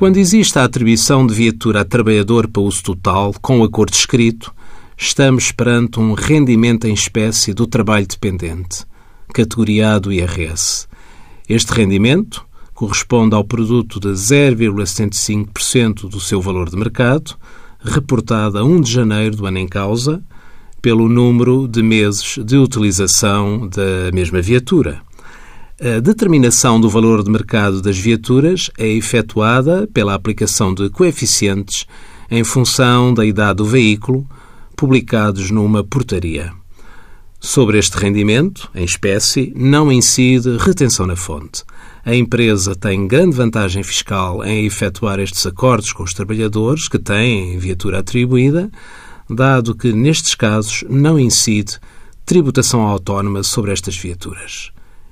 Quando existe a atribuição de viatura a trabalhador para uso total, com acordo escrito, estamos perante um rendimento em espécie do trabalho dependente, categoria A do IRS. Este rendimento corresponde ao produto de 0,75% do seu valor de mercado, reportado a 1 de janeiro do ano em causa, pelo número de meses de utilização da mesma viatura. A determinação do valor de mercado das viaturas é efetuada pela aplicação de coeficientes em função da idade do veículo, publicados numa portaria. Sobre este rendimento, em espécie, não incide retenção na fonte. A empresa tem grande vantagem fiscal em efetuar estes acordos com os trabalhadores que têm viatura atribuída, dado que, nestes casos, não incide tributação autónoma sobre estas viaturas.